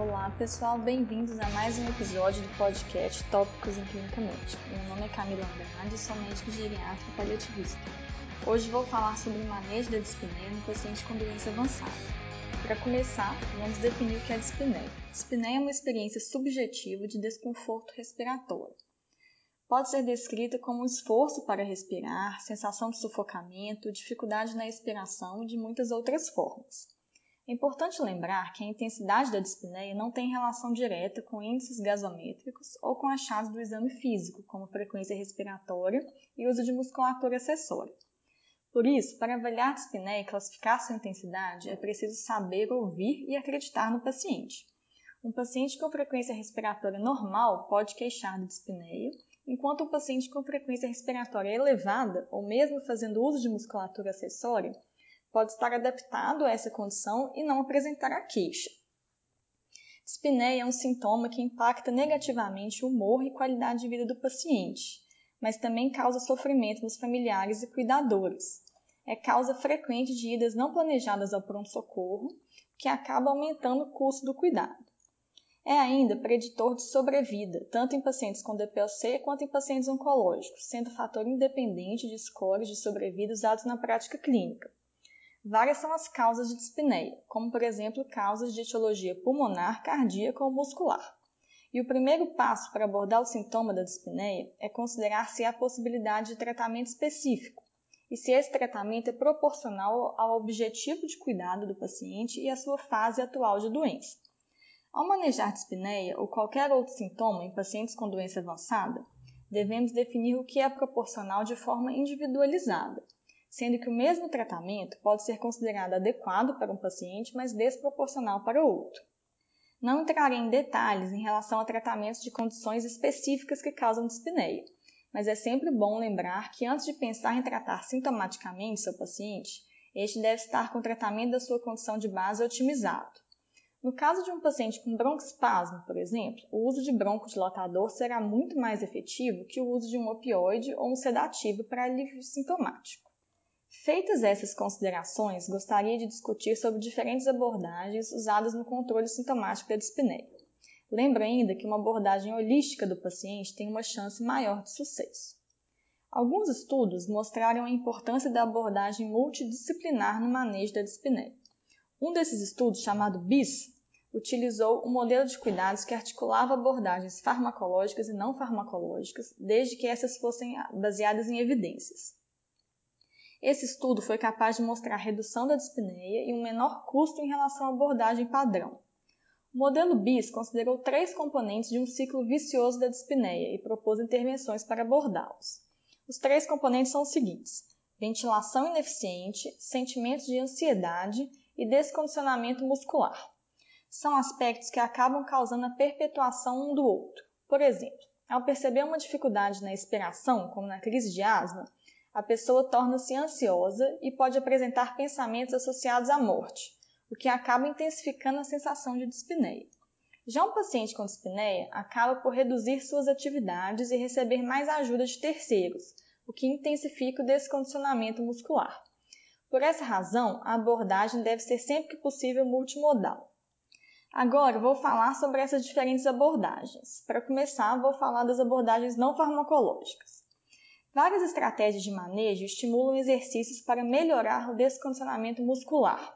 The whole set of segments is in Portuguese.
Olá pessoal, bem-vindos a mais um episódio do podcast Tópicos em Clínica Médica. Meu nome é Camila Andrade, sou médica geriátrica paliativista. Hoje vou falar sobre o manejo da dispneia no paciente com doença avançada. Para começar, vamos definir o que é dispneia. Dispneia é uma experiência subjetiva de desconforto respiratório. Pode ser descrita como um esforço para respirar, sensação de sufocamento, dificuldade na expiração e de muitas outras formas. É importante lembrar que a intensidade da dispneia não tem relação direta com índices gasométricos ou com achados do exame físico, como frequência respiratória e uso de musculatura acessória. Por isso, para avaliar a dispneia e classificar sua intensidade, é preciso saber ouvir e acreditar no paciente. Um paciente com frequência respiratória normal pode queixar de dispneia, enquanto um paciente com frequência respiratória elevada, ou mesmo fazendo uso de musculatura acessória, pode estar adaptado a essa condição e não apresentar a queixa. Dispneia é um sintoma que impacta negativamente o humor e qualidade de vida do paciente, mas também causa sofrimento nos familiares e cuidadores. É causa frequente de idas não planejadas ao pronto-socorro, que acaba aumentando o custo do cuidado. É ainda preditor de sobrevida, tanto em pacientes com DPLC quanto em pacientes oncológicos, sendo fator independente de scores de sobrevida usados na prática clínica. Várias são as causas de dispneia, como por exemplo causas de etiologia pulmonar, cardíaca ou muscular. E o primeiro passo para abordar o sintoma da dispneia é considerar se há possibilidade de tratamento específico e se esse tratamento é proporcional ao objetivo de cuidado do paciente e à sua fase atual de doença. Ao manejar dispneia ou qualquer outro sintoma em pacientes com doença avançada, devemos definir o que é proporcional de forma individualizada sendo que o mesmo tratamento pode ser considerado adequado para um paciente, mas desproporcional para outro. Não entrarei em detalhes em relação a tratamentos de condições específicas que causam dispneia, mas é sempre bom lembrar que antes de pensar em tratar sintomaticamente seu paciente, este deve estar com o tratamento da sua condição de base otimizado. No caso de um paciente com broncoespasmo, por exemplo, o uso de broncodilatador será muito mais efetivo que o uso de um opioide ou um sedativo para alívio sintomático. Feitas essas considerações, gostaria de discutir sobre diferentes abordagens usadas no controle sintomático da dispneia. Lembra ainda que uma abordagem holística do paciente tem uma chance maior de sucesso. Alguns estudos mostraram a importância da abordagem multidisciplinar no manejo da dispneia. Um desses estudos, chamado BIS, utilizou um modelo de cuidados que articulava abordagens farmacológicas e não farmacológicas, desde que essas fossem baseadas em evidências. Esse estudo foi capaz de mostrar redução da dispneia e um menor custo em relação à abordagem padrão. O modelo BIS considerou três componentes de um ciclo vicioso da dispneia e propôs intervenções para abordá-los. Os três componentes são os seguintes: ventilação ineficiente, sentimentos de ansiedade e descondicionamento muscular. São aspectos que acabam causando a perpetuação um do outro. Por exemplo, ao perceber uma dificuldade na expiração, como na crise de asma, a pessoa torna-se ansiosa e pode apresentar pensamentos associados à morte, o que acaba intensificando a sensação de dispneia. Já um paciente com dispneia acaba por reduzir suas atividades e receber mais ajuda de terceiros, o que intensifica o descondicionamento muscular. Por essa razão, a abordagem deve ser sempre que possível multimodal. Agora vou falar sobre essas diferentes abordagens. Para começar, vou falar das abordagens não farmacológicas. Várias estratégias de manejo estimulam exercícios para melhorar o descondicionamento muscular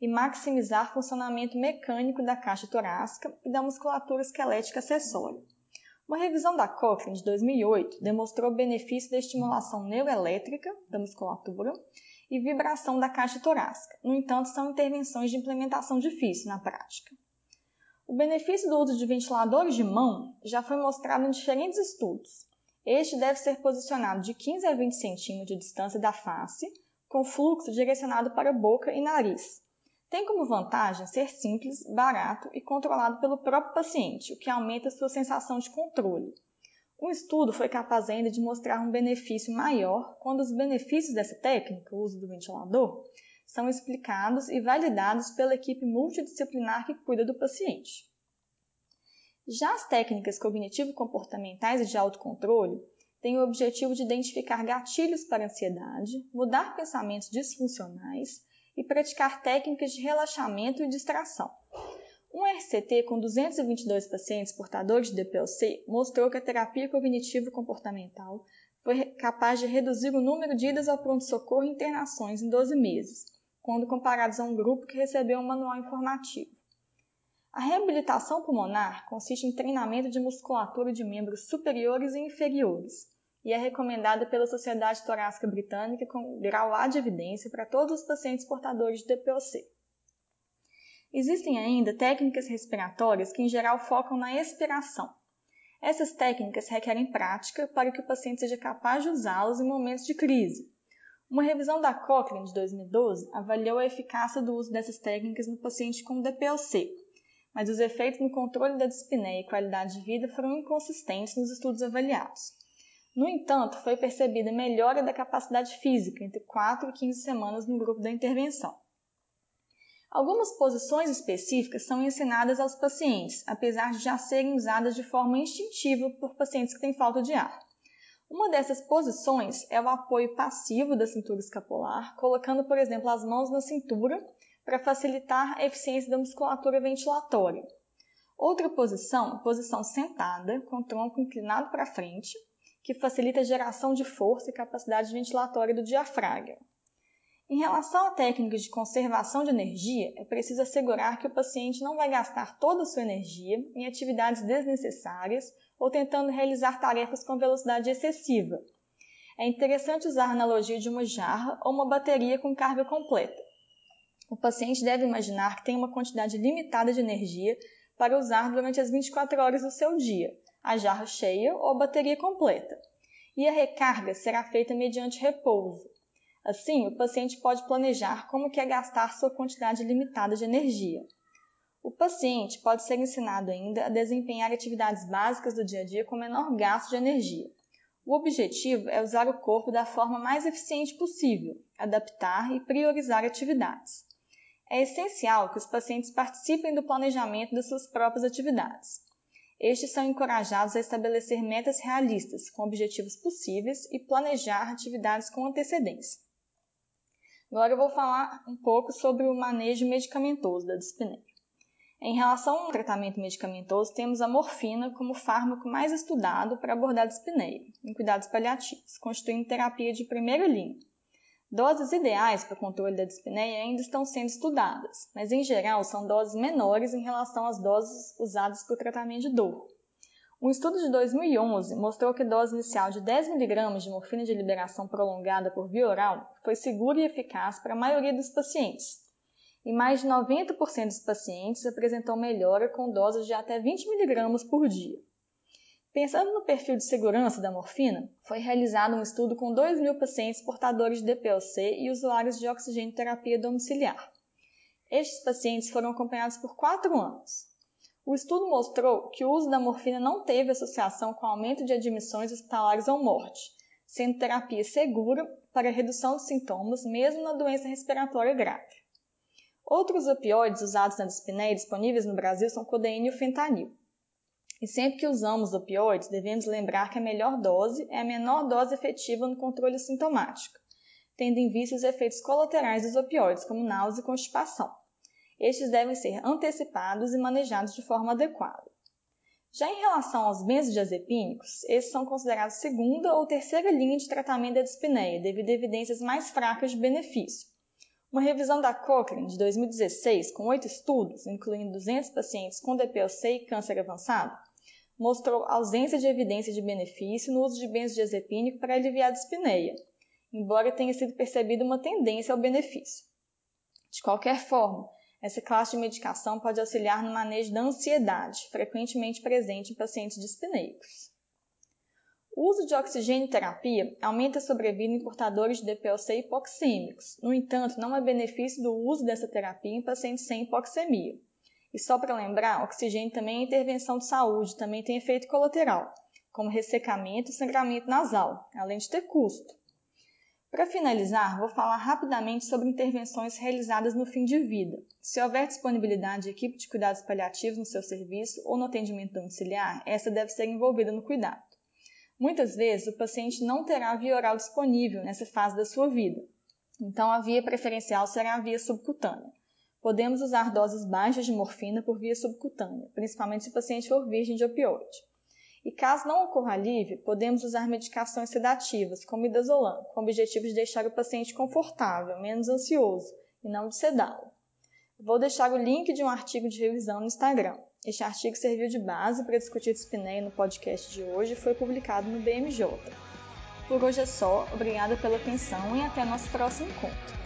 e maximizar o funcionamento mecânico da caixa torácica e da musculatura esquelética acessória. Uma revisão da Cochrane de 2008 demonstrou o benefício da estimulação neuroelétrica da musculatura e vibração da caixa torácica. No entanto, são intervenções de implementação difícil na prática. O benefício do uso de ventiladores de mão já foi mostrado em diferentes estudos, este deve ser posicionado de 15 a 20 centímetros de distância da face, com fluxo direcionado para boca e nariz. Tem como vantagem ser simples, barato e controlado pelo próprio paciente, o que aumenta sua sensação de controle. Um estudo foi capaz ainda de mostrar um benefício maior quando os benefícios dessa técnica, o uso do ventilador, são explicados e validados pela equipe multidisciplinar que cuida do paciente. Já as técnicas cognitivo-comportamentais e de autocontrole têm o objetivo de identificar gatilhos para ansiedade, mudar pensamentos disfuncionais e praticar técnicas de relaxamento e distração. Um RCT com 222 pacientes portadores de DPLC mostrou que a terapia cognitivo-comportamental foi capaz de reduzir o número de idas ao pronto-socorro e internações em 12 meses, quando comparados a um grupo que recebeu um manual informativo. A reabilitação pulmonar consiste em treinamento de musculatura de membros superiores e inferiores e é recomendada pela Sociedade Torácica Britânica com grau A de evidência para todos os pacientes portadores de DPOC. Existem ainda técnicas respiratórias que, em geral, focam na expiração. Essas técnicas requerem prática para que o paciente seja capaz de usá-las em momentos de crise. Uma revisão da Cochrane de 2012 avaliou a eficácia do uso dessas técnicas no paciente com DPLC, mas os efeitos no controle da dispneia e qualidade de vida foram inconsistentes nos estudos avaliados. No entanto, foi percebida melhora da capacidade física entre 4 e 15 semanas no grupo da intervenção. Algumas posições específicas são ensinadas aos pacientes, apesar de já serem usadas de forma instintiva por pacientes que têm falta de ar. Uma dessas posições é o apoio passivo da cintura escapular, colocando, por exemplo, as mãos na cintura para facilitar a eficiência da musculatura ventilatória. Outra posição, posição sentada, com o tronco inclinado para frente, que facilita a geração de força e capacidade ventilatória do diafragma. Em relação a técnicas de conservação de energia, é preciso assegurar que o paciente não vai gastar toda a sua energia em atividades desnecessárias ou tentando realizar tarefas com velocidade excessiva. É interessante usar a analogia de uma jarra ou uma bateria com carga completa. O paciente deve imaginar que tem uma quantidade limitada de energia para usar durante as 24 horas do seu dia, a jarra cheia ou a bateria completa. E a recarga será feita mediante repouso. Assim, o paciente pode planejar como quer gastar sua quantidade limitada de energia. O paciente pode ser ensinado ainda a desempenhar atividades básicas do dia a dia com menor gasto de energia. O objetivo é usar o corpo da forma mais eficiente possível, adaptar e priorizar atividades. É essencial que os pacientes participem do planejamento das suas próprias atividades. Estes são encorajados a estabelecer metas realistas, com objetivos possíveis e planejar atividades com antecedência. Agora eu vou falar um pouco sobre o manejo medicamentoso da dispneia. Em relação ao tratamento medicamentoso, temos a morfina como fármaco mais estudado para abordar a dispneia, em cuidados paliativos, constituindo terapia de primeira linha. Doses ideais para o controle da dispneia ainda estão sendo estudadas, mas em geral são doses menores em relação às doses usadas para o tratamento de dor. Um estudo de 2011 mostrou que a dose inicial de 10 mg de morfina de liberação prolongada por via oral foi segura e eficaz para a maioria dos pacientes. E mais de 90% dos pacientes apresentou melhora com doses de até 20 mg por dia. Pensando no perfil de segurança da morfina, foi realizado um estudo com 2 mil pacientes portadores de DPLC e usuários de oxigênio terapia domiciliar. Estes pacientes foram acompanhados por 4 anos. O estudo mostrou que o uso da morfina não teve associação com aumento de admissões hospitalares ou morte, sendo terapia segura para redução de sintomas mesmo na doença respiratória grave. Outros opioides usados na dispneia disponíveis no Brasil são codeína e o fentanil. E sempre que usamos opioides, devemos lembrar que a melhor dose é a menor dose efetiva no controle sintomático, tendo em vista os efeitos colaterais dos opioides, como náusea e constipação. Estes devem ser antecipados e manejados de forma adequada. Já em relação aos benzodiazepínicos, esses são considerados segunda ou terceira linha de tratamento da dispneia, devido a evidências mais fracas de benefício. Uma revisão da Cochrane de 2016, com oito estudos, incluindo 200 pacientes com DPLC e câncer avançado, mostrou ausência de evidência de benefício no uso de benzodiazepínico para aliviar a dispneia, embora tenha sido percebida uma tendência ao benefício. De qualquer forma, essa classe de medicação pode auxiliar no manejo da ansiedade, frequentemente presente em pacientes dispneicos. O uso de oxigênio terapia aumenta a sobrevida em portadores de DPLC hipoxêmicos. No entanto, não há benefício do uso dessa terapia em pacientes sem hipoxemia. E só para lembrar, oxigênio também é intervenção de saúde, também tem efeito colateral, como ressecamento e sangramento nasal, além de ter custo. Para finalizar, vou falar rapidamente sobre intervenções realizadas no fim de vida. Se houver disponibilidade de equipe de cuidados paliativos no seu serviço ou no atendimento domiciliar, essa deve ser envolvida no cuidado. Muitas vezes, o paciente não terá via oral disponível nessa fase da sua vida, então a via preferencial será a via subcutânea. Podemos usar doses baixas de morfina por via subcutânea, principalmente se o paciente for virgem de opioide. E caso não ocorra alívio, podemos usar medicações sedativas, como idazolam, com o objetivo de deixar o paciente confortável, menos ansioso, e não de sedá-lo. Vou deixar o link de um artigo de revisão no Instagram. Este artigo serviu de base para discutir dispneia no podcast de hoje e foi publicado no BMJ. Por hoje é só, obrigada pela atenção e até nosso próximo encontro.